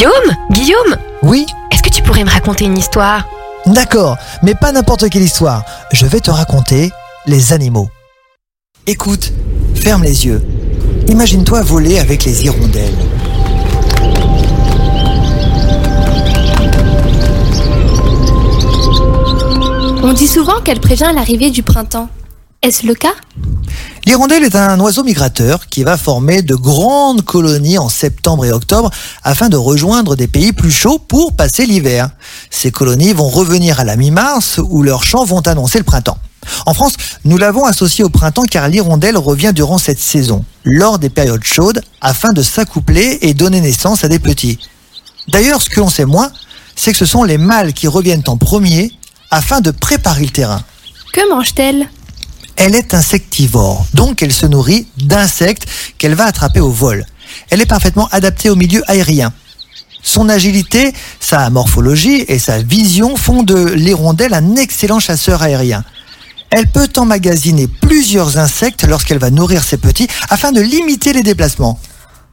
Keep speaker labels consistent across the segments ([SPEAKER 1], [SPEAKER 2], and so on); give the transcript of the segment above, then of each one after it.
[SPEAKER 1] Guillaume Guillaume
[SPEAKER 2] Oui
[SPEAKER 1] Est-ce que tu pourrais me raconter une histoire?
[SPEAKER 2] D'accord, mais pas n'importe quelle histoire. Je vais te raconter les animaux. Écoute, ferme les yeux. Imagine-toi voler avec les hirondelles.
[SPEAKER 3] On dit souvent qu'elle prévient l'arrivée du printemps. Est-ce le cas?
[SPEAKER 2] L'hirondelle est un oiseau migrateur qui va former de grandes colonies en septembre et octobre afin de rejoindre des pays plus chauds pour passer l'hiver. Ces colonies vont revenir à la mi-mars où leurs chants vont annoncer le printemps. En France, nous l'avons associé au printemps car l'hirondelle revient durant cette saison, lors des périodes chaudes, afin de s'accoupler et donner naissance à des petits. D'ailleurs, ce que l'on sait moins, c'est que ce sont les mâles qui reviennent en premier afin de préparer le terrain.
[SPEAKER 3] Que mange-t-elle?
[SPEAKER 2] Elle est insectivore, donc elle se nourrit d'insectes qu'elle va attraper au vol. Elle est parfaitement adaptée au milieu aérien. Son agilité, sa morphologie et sa vision font de l'hirondelle un excellent chasseur aérien. Elle peut emmagasiner plusieurs insectes lorsqu'elle va nourrir ses petits afin de limiter les déplacements.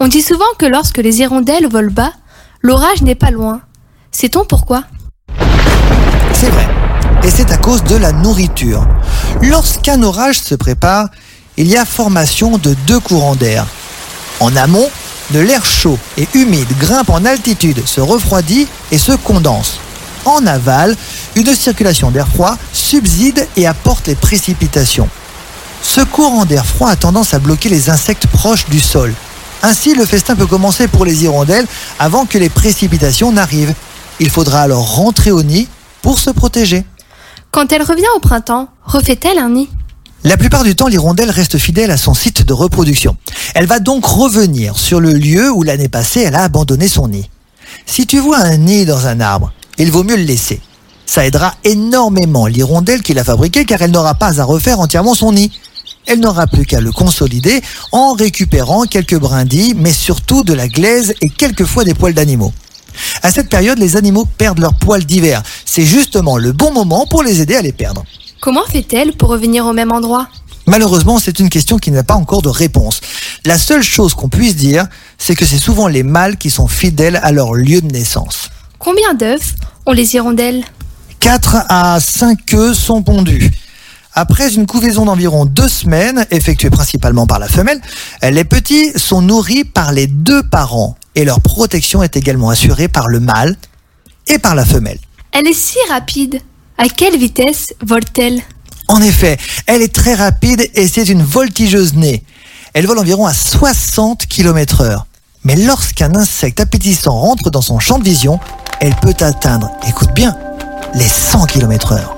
[SPEAKER 3] On dit souvent que lorsque les hirondelles volent bas, l'orage n'est pas loin. Sait-on pourquoi?
[SPEAKER 2] C'est vrai. Et c'est à cause de la nourriture. Lorsqu'un orage se prépare, il y a formation de deux courants d'air. En amont, de l'air chaud et humide grimpe en altitude, se refroidit et se condense. En aval, une circulation d'air froid subside et apporte les précipitations. Ce courant d'air froid a tendance à bloquer les insectes proches du sol. Ainsi, le festin peut commencer pour les hirondelles avant que les précipitations n'arrivent. Il faudra alors rentrer au nid pour se protéger.
[SPEAKER 3] Quand elle revient au printemps, refait-elle un nid?
[SPEAKER 2] La plupart du temps, l'hirondelle reste fidèle à son site de reproduction. Elle va donc revenir sur le lieu où l'année passée elle a abandonné son nid. Si tu vois un nid dans un arbre, il vaut mieux le laisser. Ça aidera énormément l'hirondelle qui l'a fabriqué car elle n'aura pas à refaire entièrement son nid. Elle n'aura plus qu'à le consolider en récupérant quelques brindilles, mais surtout de la glaise et quelquefois des poils d'animaux. À cette période, les animaux perdent leurs poils d'hiver. C'est justement le bon moment pour les aider à les perdre.
[SPEAKER 3] Comment fait-elle pour revenir au même endroit?
[SPEAKER 2] Malheureusement, c'est une question qui n'a pas encore de réponse. La seule chose qu'on puisse dire, c'est que c'est souvent les mâles qui sont fidèles à leur lieu de naissance.
[SPEAKER 3] Combien d'œufs ont les hirondelles?
[SPEAKER 2] 4 à 5 œufs sont pondus. Après une couvaison d'environ deux semaines, effectuée principalement par la femelle, les petits sont nourris par les deux parents et leur protection est également assurée par le mâle et par la femelle.
[SPEAKER 3] Elle est si rapide. À quelle vitesse vole-t-elle?
[SPEAKER 2] En effet, elle est très rapide et c'est une voltigeuse née. Elle vole environ à 60 km heure. Mais lorsqu'un insecte appétissant rentre dans son champ de vision, elle peut atteindre, écoute bien, les 100 km heure.